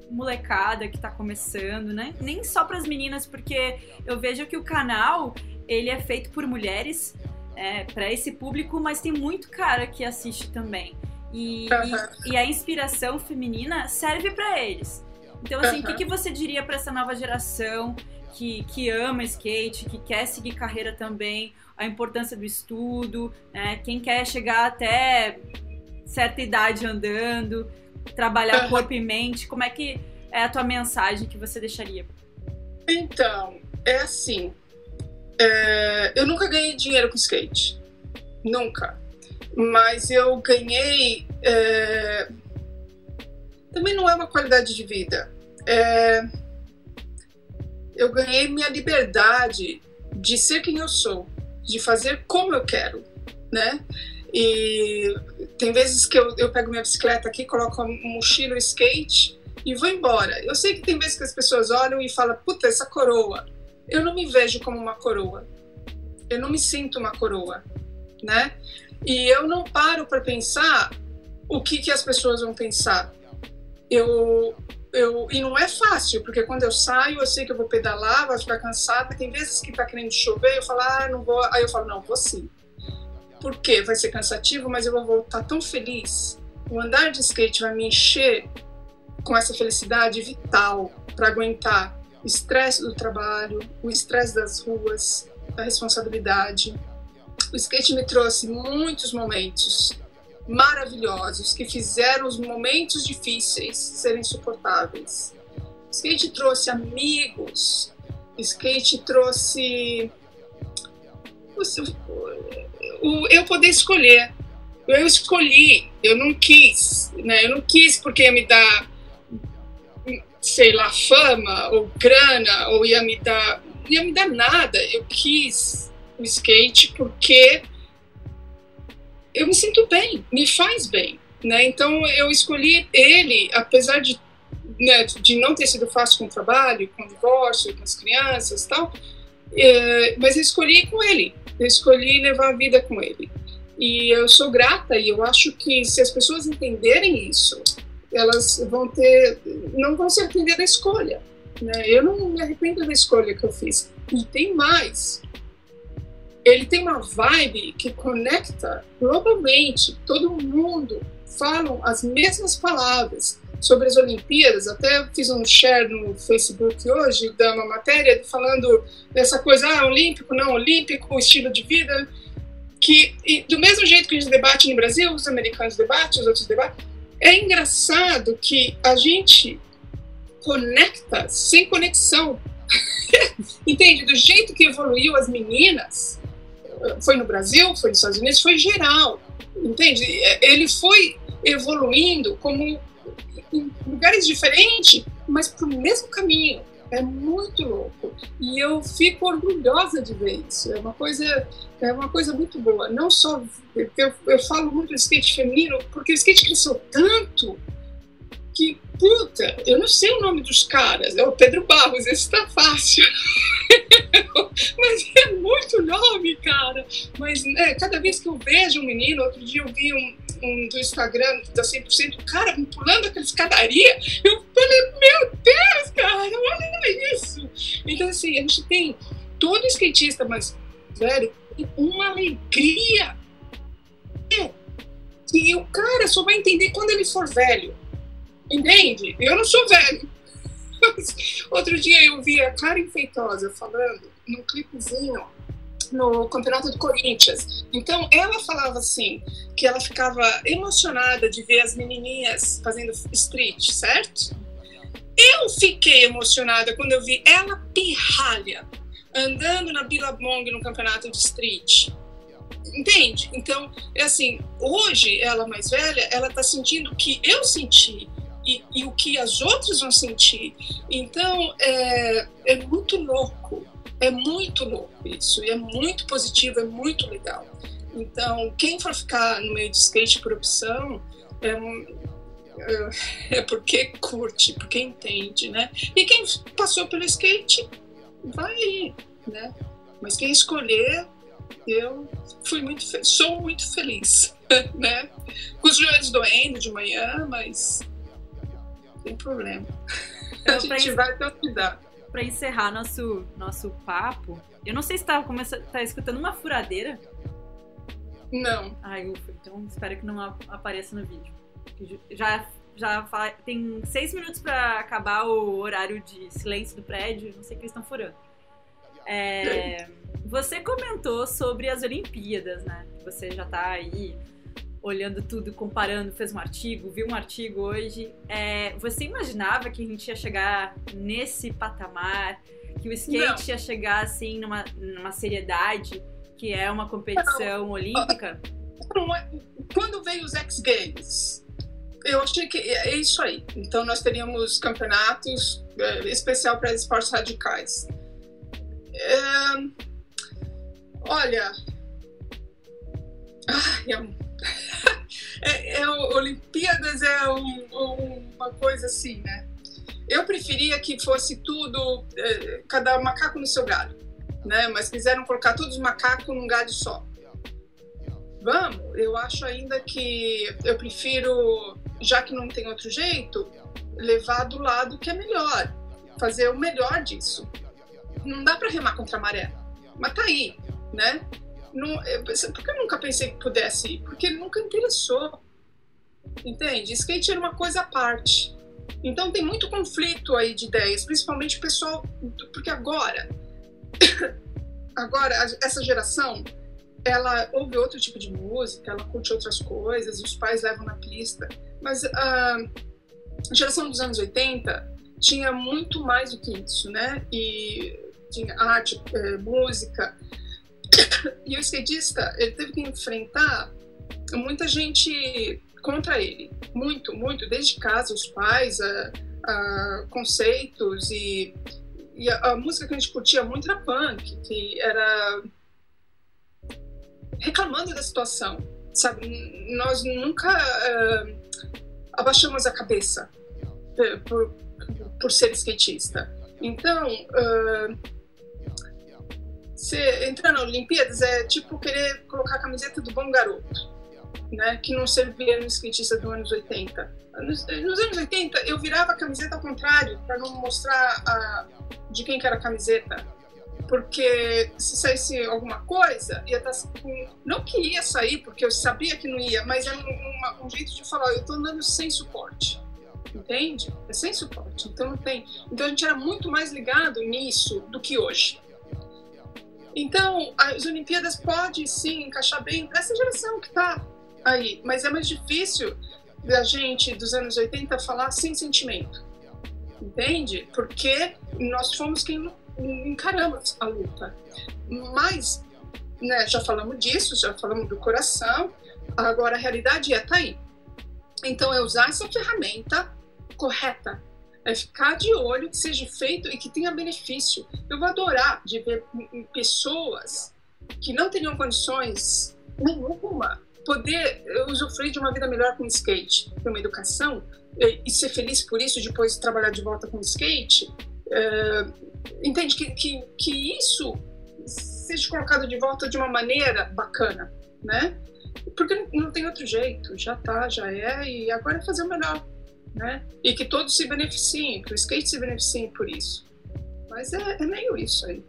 molecada que tá começando, né? Nem só pras meninas, porque eu vejo que o canal, ele é feito por mulheres, é, para esse público, mas tem muito cara que assiste também. E, e, e a inspiração feminina serve para eles. Então, assim, o que, que você diria para essa nova geração que, que ama skate, que quer seguir carreira também, a importância do estudo, né? quem quer chegar até certa idade andando, trabalhar corpo e mente, como é que é a tua mensagem que você deixaria? Então, é assim, é, eu nunca ganhei dinheiro com skate. Nunca. Mas eu ganhei. É, também não é uma qualidade de vida. É, eu ganhei minha liberdade de ser quem eu sou, de fazer como eu quero, né? E tem vezes que eu, eu pego minha bicicleta aqui, coloco a mochila, skate e vou embora. Eu sei que tem vezes que as pessoas olham e falam, puta, essa coroa eu não me vejo como uma coroa. Eu não me sinto uma coroa, né? E eu não paro para pensar o que, que as pessoas vão pensar. Eu, eu, e não é fácil, porque quando eu saio, eu sei que eu vou pedalar, vou ficar cansada. Tem vezes que tá querendo chover, eu falo, ah, não vou. Aí eu falo, não, vou sim. porque vai ser cansativo, mas eu vou voltar tão feliz. O andar de skate vai me encher com essa felicidade vital para aguentar estresse do trabalho, o estresse das ruas, a responsabilidade. O skate me trouxe muitos momentos maravilhosos que fizeram os momentos difíceis serem suportáveis. O skate trouxe amigos, o skate trouxe o, eu poder escolher. Eu escolhi, eu não quis, né? Eu não quis porque ia me dar, sei lá, fama ou grana ou ia me dar, ia me dar nada. Eu quis o skate porque eu me sinto bem, me faz bem, né? Então eu escolhi ele, apesar de né, de não ter sido fácil com o trabalho, com o divórcio, com as crianças, tal. É, mas eu escolhi com ele, eu escolhi levar a vida com ele. E eu sou grata e eu acho que se as pessoas entenderem isso, elas vão ter, não vão se arrepender da escolha. Né? Eu não me arrependo da escolha que eu fiz. E tem mais. Ele tem uma vibe que conecta globalmente. Todo mundo falam as mesmas palavras sobre as Olimpíadas. Até fiz um share no Facebook hoje da uma matéria falando dessa coisa, ah, olímpico, não olímpico, estilo de vida. Que, do mesmo jeito que a gente debate no Brasil, os americanos debatem, os outros debatem, é engraçado que a gente conecta sem conexão. Entende? Do jeito que evoluiu as meninas, foi no Brasil, foi nos Estados Unidos, foi geral. Entende? Ele foi evoluindo como em lugares diferentes, mas para o mesmo caminho. É muito louco. E eu fico orgulhosa de ver isso. É uma coisa, é uma coisa muito boa. Não só. Eu, eu falo muito do skate feminino, porque o skate cresceu tanto que, puta, eu não sei o nome dos caras. É o Pedro Barros, esse tá fácil. Mas é muito nome, cara. Mas né, cada vez que eu vejo um menino, outro dia eu vi um, um do Instagram da 100%, cara, pulando aquela escadaria, eu falei, meu Deus, cara, olha isso. Então, assim, a gente tem todo skatista, mas, velho, uma alegria. É, que o cara só vai entender quando ele for velho. Entende? Eu não sou velho. Outro dia eu vi a Karen Feitosa falando num clipezinho no campeonato do Corinthians. Então ela falava assim que ela ficava emocionada de ver as menininhas fazendo street, certo? Eu fiquei emocionada quando eu vi ela pirralha andando na Billabong no campeonato de street. Entende? Então, é assim, hoje ela mais velha, ela tá sentindo o que eu senti e, e o que as outras vão sentir. Então, é, é muito louco é muito louco isso, e é muito positivo, é muito legal. Então, quem for ficar no meio de skate por opção, é, é, é porque curte, porque entende, né? E quem passou pelo skate, vai aí, né? Mas quem escolher, eu fui muito sou muito feliz, né? Com os joelhos doendo de manhã, mas tem problema. A gente vai até cuidar para encerrar nosso, nosso papo, eu não sei se tá, começa, tá escutando uma furadeira. Não. Ai, ufa, então espero que não apareça no vídeo. Já, já fala, tem seis minutos para acabar o horário de silêncio do prédio, não sei o que eles estão furando. É, você comentou sobre as Olimpíadas, né? Você já tá aí olhando tudo, comparando, fez um artigo, viu um artigo hoje. É, você imaginava que a gente ia chegar nesse patamar, que o skate Não. ia chegar assim numa, numa seriedade que é uma competição Não. olímpica? Quando veio os X Games, eu achei que é isso aí. Então nós teríamos campeonatos é, especial para esportes radicais. É, olha, ai, é é, é, Olimpíadas é um, um, uma coisa assim, né? Eu preferia que fosse tudo, é, cada macaco no seu galho, né? Mas quiseram colocar todos os macacos num galho só. Vamos, eu acho ainda que eu prefiro, já que não tem outro jeito, levar do lado que é melhor, fazer o melhor disso. Não dá para remar contra a maré, mas tá aí, né? Não, por que eu nunca pensei que pudesse ir? Porque nunca interessou. Entende? Skate era uma coisa à parte. Então tem muito conflito aí de ideias, principalmente o pessoal, porque agora, agora essa geração, ela ouve outro tipo de música, ela curte outras coisas, os pais levam na pista, mas a geração dos anos 80 tinha muito mais do que isso, né? E tinha arte, é, música. E o skatista, ele teve que enfrentar muita gente contra ele. Muito, muito. Desde casa, os pais, a, a conceitos e, e a, a, música que a gente curtia muito era punk, que era reclamando da situação, sabe? Nós nunca uh, abaixamos a cabeça uh, por, por ser skatista. Então, uh, você entrar na Olimpíadas é tipo querer colocar a camiseta do bom garoto né, que não servia no skatista dos anos 80. Nos, nos, anos 80, eu virava a camiseta ao contrário, para não mostrar a, de quem que era a camiseta. Porque se saísse alguma coisa, ia estar. Tá não que ia sair, porque eu sabia que não ia, mas era um, um jeito de falar: eu estou andando sem suporte. Entende? É sem suporte. Então não tem. Então a gente era muito mais ligado nisso do que hoje. Então, as Olimpíadas pode sim encaixar bem para essa geração que está aí. Mas é mais difícil da gente dos anos 80 falar sem sentimento. Entende? Porque nós fomos quem encaramos a luta. Mas, né, já falamos disso, já falamos do coração, agora a realidade é, tá aí. Então é usar essa ferramenta correta, é ficar de olho que seja feito e que tenha benefício. Eu vou adorar de ver pessoas que não teriam condições nenhuma poder usufruir de uma vida melhor com skate, ter uma educação e, e, ser feliz por isso, depois trabalhar de volta com skate, uh, entende que, que, que isso seja colocado de volta de uma maneira bacana, né? Porque não tem outro jeito, já tá, já é, e agora é fazer o melhor, né? E que todos se beneficiem, que o skate se beneficie por isso. Mas é, é meio isso aí.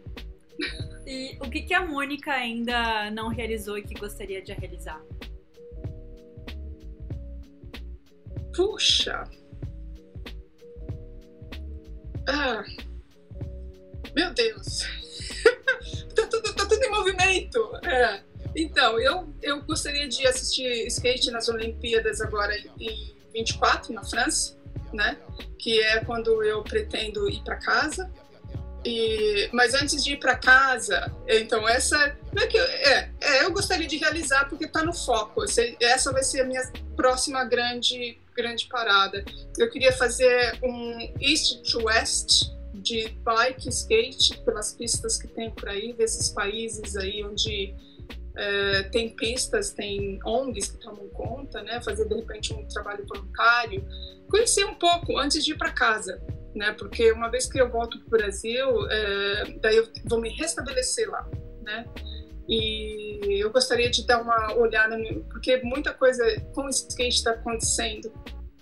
E o que, que a Mônica ainda não realizou e que gostaria de realizar? Puxa! Ah, meu Deus! tá, tudo, tá tudo em movimento! É. Então, eu, eu gostaria de assistir skate nas Olimpíadas agora em 24, na França, né? Que é quando eu pretendo ir para casa. E, mas antes de ir para casa, então essa não é que é, é, eu gostaria de realizar porque está no foco. Essa vai ser a minha próxima grande grande parada. Eu queria fazer um east to west de bike skate pelas pistas que tem por aí desses países aí onde é, tem pistas, tem ONGs que tomam conta, né? Fazer de repente um trabalho voluntário, conhecer um pouco antes de ir para casa né? Porque uma vez que eu volto para o Brasil, é, daí eu vou me restabelecer lá, né? E eu gostaria de dar uma olhada, porque muita coisa com o skate está acontecendo,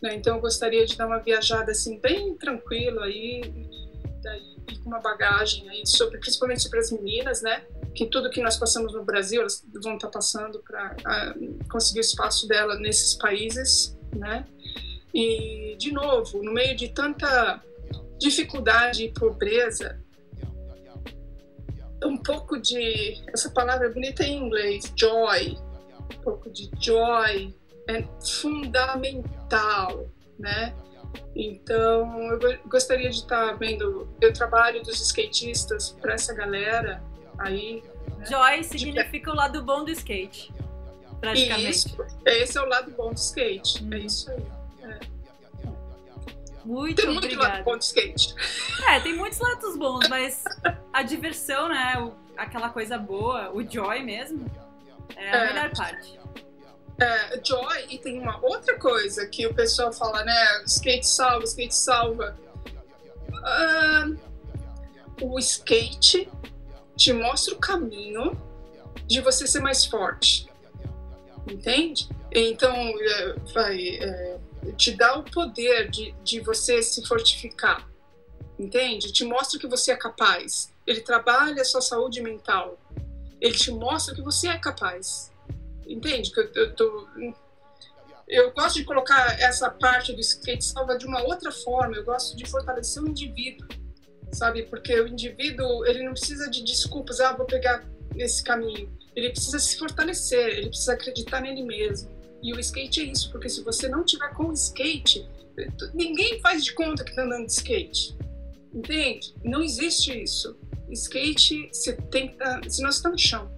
né? Então eu gostaria de dar uma viajada assim bem tranquilo aí, daí, com uma bagagem aí sobre, principalmente sobre as meninas, né? Que tudo que nós passamos no Brasil, elas vão estar passando para conseguir o espaço dela nesses países, né? E de novo, no meio de tanta dificuldade e pobreza, um pouco de essa palavra é bonita em inglês, joy, um pouco de joy é fundamental, né? Então, eu gostaria de estar vendo o trabalho dos skatistas para essa galera aí. Né? Joy significa o lado bom do skate, praticamente. Isso, esse é o lado bom do skate, é isso aí. Muito tem muito obrigada. lado bom de skate. É, tem muitos lados bons, mas a diversão, né? O, aquela coisa boa, o joy mesmo, é a é, melhor parte. É, joy, e tem uma outra coisa que o pessoal fala, né? Skate salva, skate salva. Uh, o skate te mostra o caminho de você ser mais forte. Entende? Então, é, vai. É, te dá o poder de, de você se fortificar, entende? Te mostra que você é capaz. Ele trabalha a sua saúde mental. ele te mostra que você é capaz. Entende? Que eu, eu tô eu gosto de colocar essa parte do skate salva de uma outra forma. Eu gosto de fortalecer o indivíduo, sabe? Porque o indivíduo ele não precisa de desculpas. Ah, vou pegar esse caminho. Ele precisa se fortalecer. Ele precisa acreditar nele mesmo. E o skate é isso, porque se você não tiver com o skate, ninguém faz de conta que está andando de skate. Entende? Não existe isso. Skate, você tem que. Tá, senão você está no chão.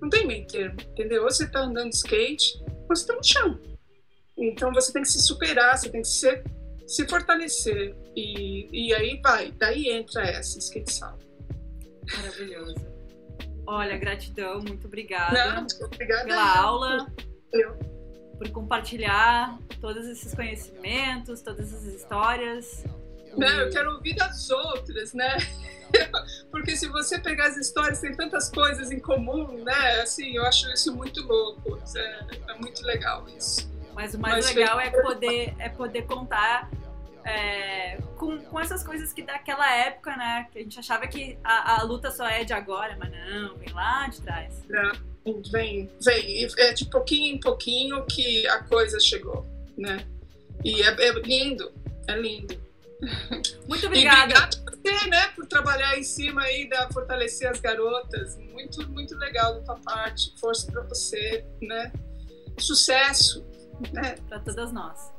Não tem meio termo, entendeu? Ou você está andando de skate, ou você está no chão. Então você tem que se superar, você tem que se, se fortalecer. E, e aí vai, daí entra essa sala. Maravilhoso. Olha, gratidão, muito obrigada. Não, obrigada pela aula. Eu. Por compartilhar todos esses conhecimentos, todas as histórias. Não, eu quero ouvir das outras, né? Porque se você pegar as histórias, tem tantas coisas em comum, né? Assim, eu acho isso muito louco. É, é muito legal isso. Mas o mais Mas legal foi... é poder, é poder contar é, com, com essas coisas que daquela época, né? Que a gente achava que a, a luta só é de agora, mas não, vem lá de trás. Não, vem, vem. É de pouquinho em pouquinho que a coisa chegou, né? E é, é lindo, é lindo. Muito obrigada. E obrigado você, né, por trabalhar em cima aí da fortalecer as garotas. Muito, muito legal da tua parte. Força para você, né? Sucesso. É. Para todas nós.